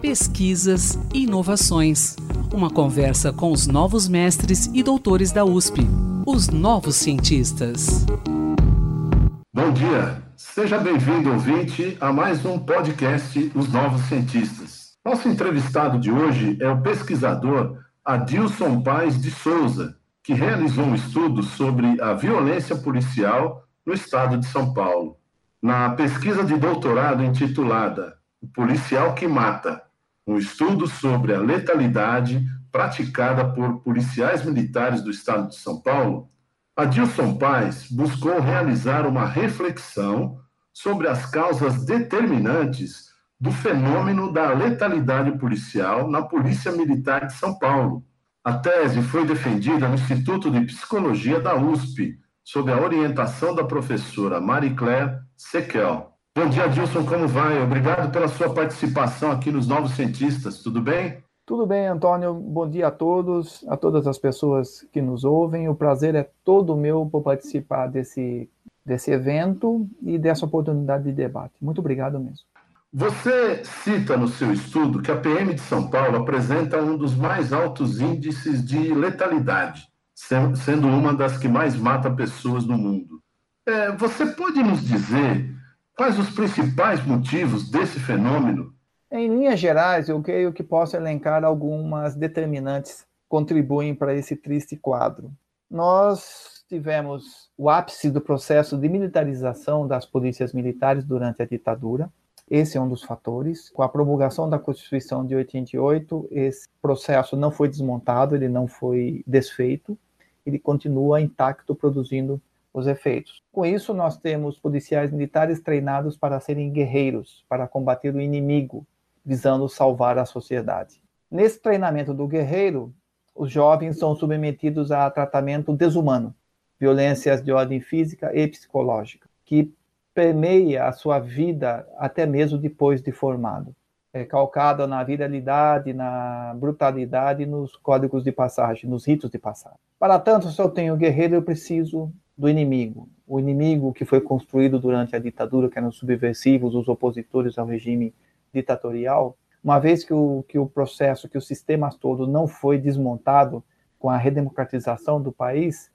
Pesquisas e inovações. Uma conversa com os novos mestres e doutores da USP, os novos cientistas. Bom dia, seja bem-vindo, ouvinte, a mais um podcast Os Novos Cientistas. Nosso entrevistado de hoje é o pesquisador Adilson Paes de Souza, que realizou um estudo sobre a violência policial no estado de São Paulo. Na pesquisa de doutorado intitulada O Policial que Mata, um estudo sobre a letalidade praticada por policiais militares do estado de São Paulo, Adilson Paes buscou realizar uma reflexão sobre as causas determinantes do fenômeno da letalidade policial na Polícia Militar de São Paulo. A tese foi defendida no Instituto de Psicologia da USP, sob a orientação da professora Marie Claire Sequel. Bom dia, Adilson, como vai? Obrigado pela sua participação aqui nos Novos Cientistas, tudo bem? Tudo bem, Antônio. Bom dia a todos, a todas as pessoas que nos ouvem. O prazer é todo meu por participar desse, desse evento e dessa oportunidade de debate. Muito obrigado mesmo. Você cita no seu estudo que a PM de São Paulo apresenta um dos mais altos índices de letalidade, sendo uma das que mais mata pessoas no mundo. É, você pode nos dizer quais os principais motivos desse fenômeno em linhas gerais, eu creio que posso elencar algumas determinantes que contribuem para esse triste quadro. Nós tivemos o ápice do processo de militarização das polícias militares durante a ditadura. Esse é um dos fatores. Com a promulgação da Constituição de 88, esse processo não foi desmontado, ele não foi desfeito, ele continua intacto, produzindo os efeitos. Com isso, nós temos policiais militares treinados para serem guerreiros, para combater o inimigo, visando salvar a sociedade. Nesse treinamento do guerreiro, os jovens são submetidos a tratamento desumano, violências de ordem física e psicológica, que permeia a sua vida até mesmo depois de formado. É calcada na viralidade, na brutalidade, nos códigos de passagem, nos ritos de passagem. Para tanto, se eu tenho guerreiro, eu preciso do inimigo. O inimigo que foi construído durante a ditadura, que eram os subversivos, os opositores ao regime ditatorial, uma vez que o, que o processo, que o sistema todo não foi desmontado com a redemocratização do país,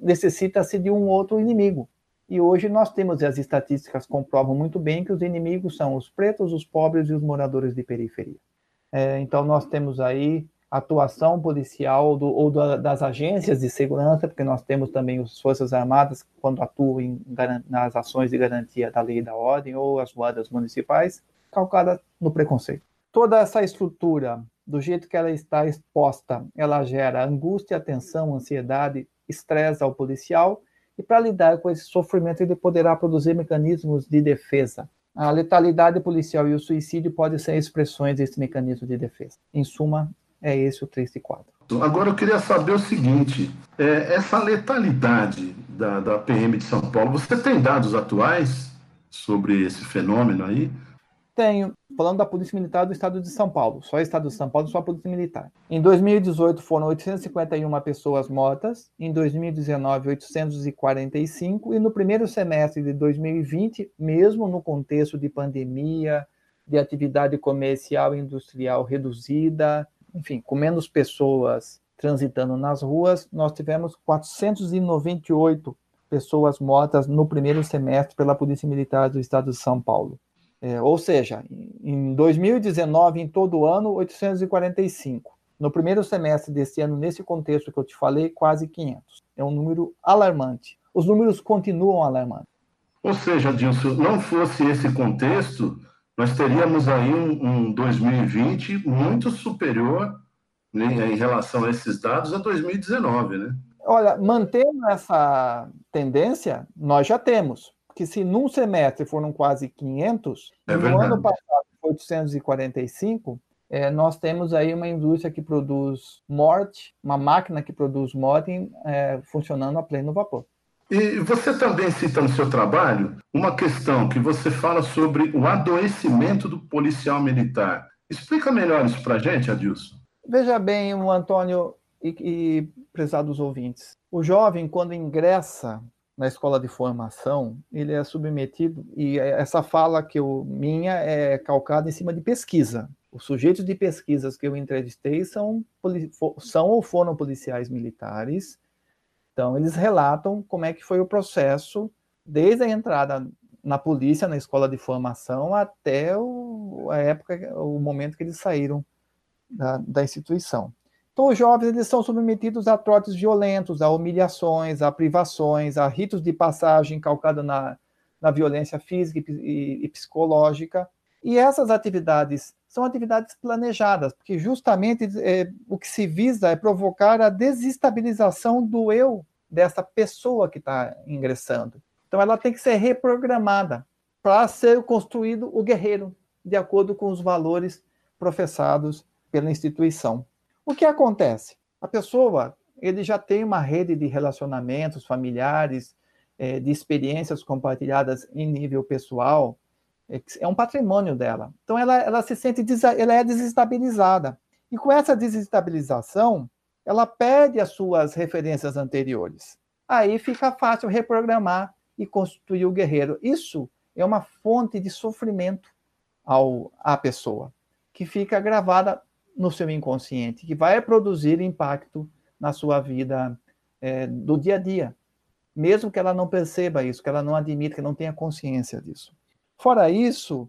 necessita-se de um outro inimigo. E hoje nós temos, e as estatísticas comprovam muito bem, que os inimigos são os pretos, os pobres e os moradores de periferia. É, então nós temos aí atuação policial do, ou das agências de segurança, porque nós temos também as Forças Armadas quando atuam em, nas ações de garantia da lei e da ordem, ou as guardas municipais, calcada no preconceito. Toda essa estrutura, do jeito que ela está exposta, ela gera angústia, tensão, ansiedade, estresse ao policial, e para lidar com esse sofrimento ele poderá produzir mecanismos de defesa. A letalidade policial e o suicídio podem ser expressões desse mecanismo de defesa. Em suma, é esse o triste quadro. Agora eu queria saber o seguinte: é, essa letalidade da, da PM de São Paulo, você tem dados atuais sobre esse fenômeno aí? Tenho. Falando da Polícia Militar do Estado de São Paulo, só Estado de São Paulo, só a Polícia Militar. Em 2018 foram 851 pessoas mortas, em 2019 845 e no primeiro semestre de 2020, mesmo no contexto de pandemia, de atividade comercial e industrial reduzida, enfim, com menos pessoas transitando nas ruas, nós tivemos 498 pessoas mortas no primeiro semestre pela Polícia Militar do Estado de São Paulo. É, ou seja, em 2019, em todo o ano, 845. No primeiro semestre desse ano, nesse contexto que eu te falei, quase 500. É um número alarmante. Os números continuam alarmantes. Ou seja, Dilson, não fosse esse contexto, nós teríamos aí um, um 2020 muito superior né, em relação a esses dados a 2019, né? Olha, mantendo essa tendência, nós já temos que se num semestre foram quase 500, é no ano passado foi 845, é, nós temos aí uma indústria que produz morte, uma máquina que produz morte é, funcionando a pleno vapor. E você também cita no seu trabalho uma questão que você fala sobre o adoecimento do policial militar. Explica melhor isso para a gente, Adilson. Veja bem, o Antônio e, e prezados ouvintes. O jovem, quando ingressa na escola de formação, ele é submetido, e essa fala que eu, minha é calcada em cima de pesquisa. Os sujeitos de pesquisas que eu entrevistei são, são ou foram policiais militares, então eles relatam como é que foi o processo desde a entrada na polícia, na escola de formação, até o, a época, o momento que eles saíram da, da instituição. Então, os jovens eles são submetidos a trotes violentos, a humilhações, a privações, a ritos de passagem calcado na, na violência física e, e, e psicológica. E essas atividades são atividades planejadas, porque justamente é, o que se visa é provocar a desestabilização do eu dessa pessoa que está ingressando. Então, ela tem que ser reprogramada para ser construído o guerreiro, de acordo com os valores professados pela instituição. O que acontece? A pessoa ele já tem uma rede de relacionamentos familiares, é, de experiências compartilhadas em nível pessoal, é, um patrimônio dela. Então ela, ela se sente, ela é desestabilizada. E com essa desestabilização, ela perde as suas referências anteriores. Aí fica fácil reprogramar e constituir o guerreiro. Isso é uma fonte de sofrimento ao, à pessoa, que fica gravada no seu inconsciente, que vai produzir impacto na sua vida é, do dia a dia, mesmo que ela não perceba isso, que ela não admita, que não tenha consciência disso. Fora isso,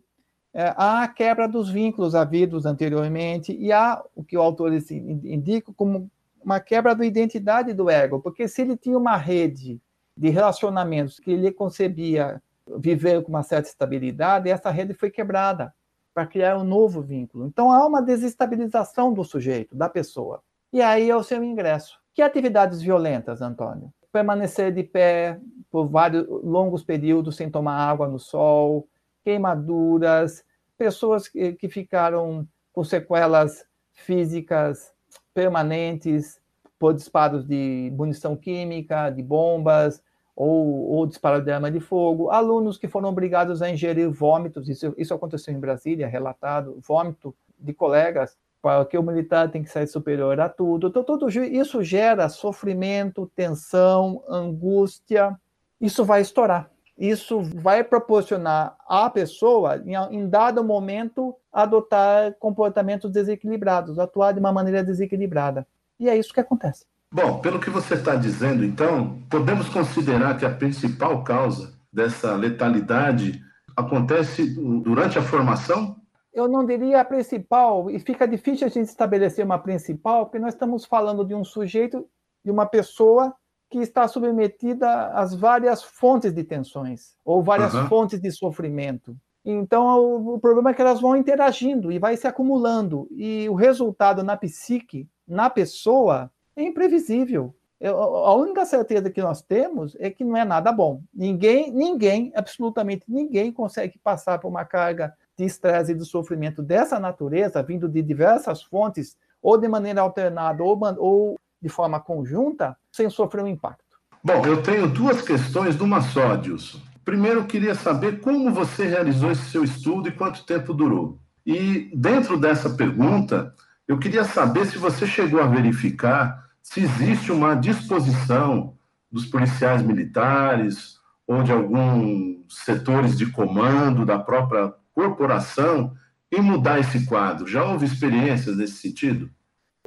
é, há a quebra dos vínculos havidos anteriormente e há o que o autor indica como uma quebra da identidade do ego, porque se ele tinha uma rede de relacionamentos que ele concebia viver com uma certa estabilidade, essa rede foi quebrada para criar um novo vínculo. Então há uma desestabilização do sujeito, da pessoa. E aí é o seu ingresso. Que atividades violentas, Antônio? Permanecer de pé por vários longos períodos sem tomar água no sol, queimaduras, pessoas que, que ficaram com sequelas físicas permanentes por disparos de munição química, de bombas, ou, ou disparo de arma de fogo, alunos que foram obrigados a ingerir vômitos, isso, isso aconteceu em Brasília, relatado, vômito de colegas, porque o militar tem que ser superior a tudo. Então, isso gera sofrimento, tensão, angústia. Isso vai estourar. Isso vai proporcionar à pessoa, em, dado momento, adotar comportamentos desequilibrados, atuar de uma maneira desequilibrada. E é isso que acontece. Bom, pelo que você está dizendo, então, podemos considerar que a principal causa dessa letalidade acontece durante a formação? Eu não diria a principal, e fica difícil a gente estabelecer uma principal, porque nós estamos falando de um sujeito, de uma pessoa que está submetida às várias fontes de tensões, ou várias uhum. fontes de sofrimento. Então, o, o problema é que elas vão interagindo e vai se acumulando, e o resultado na psique, na pessoa, é imprevisível. Eu, a única certeza que nós temos é que não é nada bom. Ninguém, ninguém, absolutamente ninguém consegue passar por uma carga de estresse e de sofrimento dessa natureza, vindo de diversas fontes, ou de maneira alternada, ou, ou de forma conjunta, sem sofrer um impacto. Bom, eu tenho duas questões numa só, Dilson. Primeiro, eu queria saber como você realizou esse seu estudo e quanto tempo durou. E dentro dessa pergunta, eu queria saber se você chegou a verificar se existe uma disposição dos policiais militares ou de alguns setores de comando da própria corporação em mudar esse quadro. Já houve experiências nesse sentido?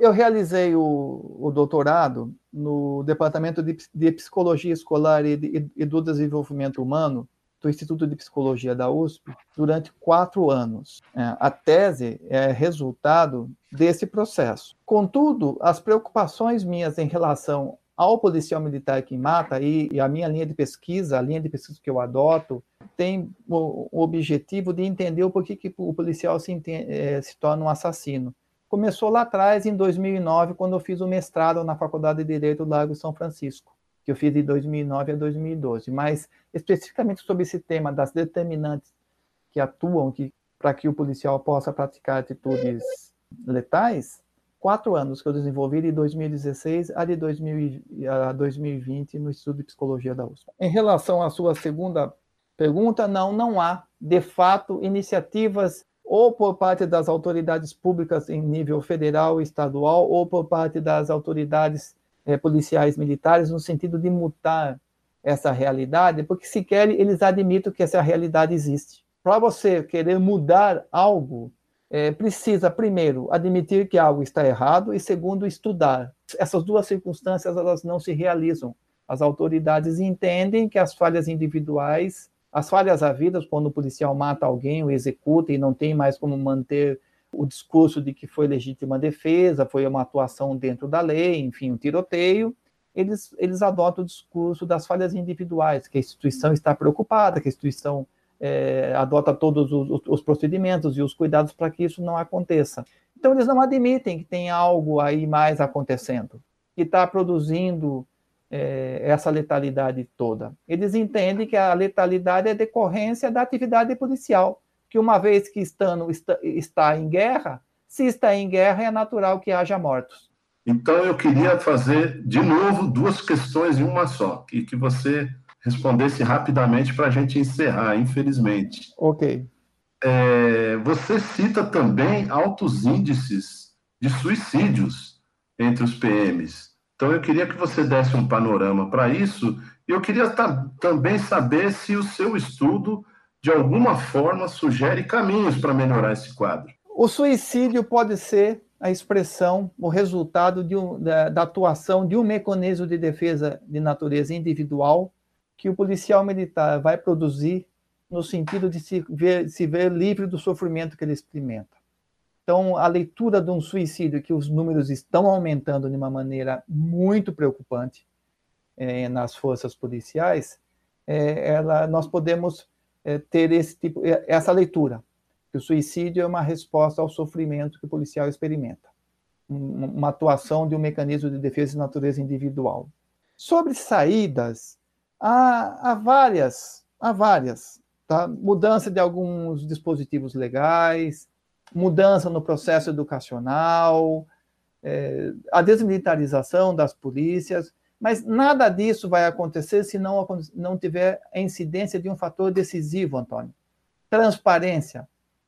Eu realizei o, o doutorado no Departamento de, de Psicologia Escolar e, de, e do Desenvolvimento Humano do Instituto de Psicologia da USP durante quatro anos. É, a tese é resultado desse processo. Contudo, as preocupações minhas em relação ao policial militar que mata e, e a minha linha de pesquisa, a linha de pesquisa que eu adoto, tem o, o objetivo de entender o porquê que o policial se, é, se torna um assassino. Começou lá atrás, em 2009, quando eu fiz o mestrado na Faculdade de Direito do Lago São Francisco que eu fiz de 2009 a 2012, mas especificamente sobre esse tema das determinantes que atuam que, para que o policial possa praticar atitudes letais, quatro anos que eu desenvolvi de 2016 a de 2000, a 2020 no Instituto de Psicologia da USP. Em relação à sua segunda pergunta, não, não há, de fato, iniciativas ou por parte das autoridades públicas em nível federal e estadual, ou por parte das autoridades é, policiais militares no sentido de mutar essa realidade, porque sequer eles admitem que essa realidade existe. Para você querer mudar algo, é, precisa, primeiro, admitir que algo está errado e, segundo, estudar. Essas duas circunstâncias elas não se realizam. As autoridades entendem que as falhas individuais, as falhas havidas quando o policial mata alguém, o executa e não tem mais como manter o discurso de que foi legítima defesa, foi uma atuação dentro da lei, enfim, um tiroteio, eles, eles adotam o discurso das falhas individuais, que a instituição está preocupada, que a instituição é, adota todos os, os, procedimentos e os cuidados para que isso não aconteça. Então, eles não admitem que tem algo aí mais acontecendo, que está produzindo é, essa letalidade toda. Eles entendem que a letalidade é decorrência da atividade policial, que uma vez que estando, está, está em guerra, se está em guerra, é natural que haja mortos. Então, eu queria fazer, de novo, duas questões em uma só, e que você respondesse rapidamente para a gente encerrar, infelizmente. Ok. É, você cita também altos índices de suicídios entre os PMs. Então, eu queria que você desse um panorama para isso. E eu queria também saber se o seu estudo, de alguma forma, sugere caminhos para melhorar esse quadro. O suicídio pode ser a expressão, o resultado um, da, da atuação de um mecanismo de defesa de natureza individual que o policial militar vai produzir no sentido de se ver, se ver livre do sofrimento que ele experimenta. Então, a leitura de um suicídio que os números estão aumentando de uma maneira muito preocupante é, nas forças policiais, é, ela, nós podemos é, ter esse tipo, é, essa leitura, que o suicídio é uma resposta ao sofrimento que o policial experimenta, uma atuação de um mecanismo de defesa de natureza individual. Sobre saídas, há, há várias, há várias. Tá? Mudança de alguns dispositivos legais, mudança no processo educacional, é, a desmilitarização das polícias, mas nada disso vai acontecer se não, não tiver a incidência de um fator decisivo, Antônio. Transparência,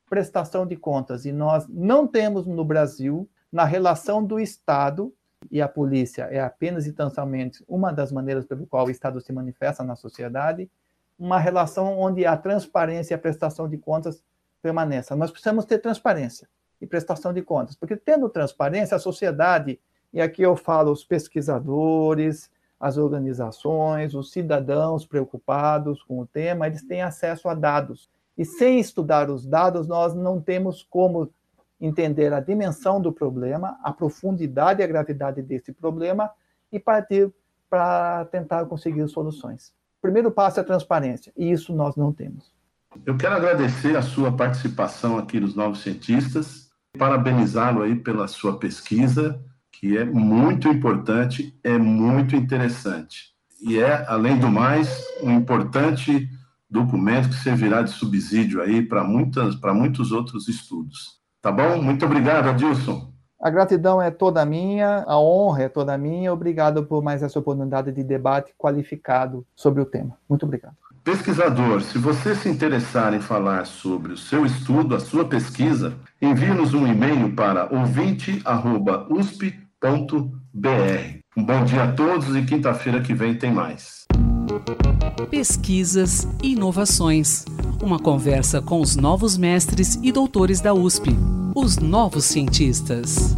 prestação de contas. E nós não temos no Brasil, na relação do Estado e a polícia é apenas e tão somente uma das maneiras pelo qual o Estado se manifesta na sociedade, uma relação onde a transparência e a prestação de contas permaneçam. Nós precisamos ter transparência e prestação de contas, porque tendo transparência, a sociedade, e aqui eu falo os pesquisadores, as organizações, os cidadãos preocupados com o tema, eles têm acesso a dados. E sem estudar os dados, nós não temos como entender a dimensão do problema, a profundidade e a gravidade desse problema e partir para tentar conseguir soluções. O primeiro passo é a transparência, e isso nós não temos. Eu quero agradecer a sua participação aqui nos Novos Cientistas, parabenizá-lo aí pela sua pesquisa, que é muito importante, é muito interessante. E é, além do mais, um importante documento que servirá de subsídio aí para muitas para muitos outros estudos. Tá bom? Muito obrigado, Adilson. A gratidão é toda minha, a honra é toda minha. Obrigado por mais essa oportunidade de debate qualificado sobre o tema. Muito obrigado. Pesquisador, se você se interessar em falar sobre o seu estudo, a sua pesquisa, envie-nos um e-mail para ouvinte.usp.br. Um bom dia a todos e quinta-feira que vem tem mais. Pesquisas e inovações. Uma conversa com os novos mestres e doutores da USP, os novos cientistas.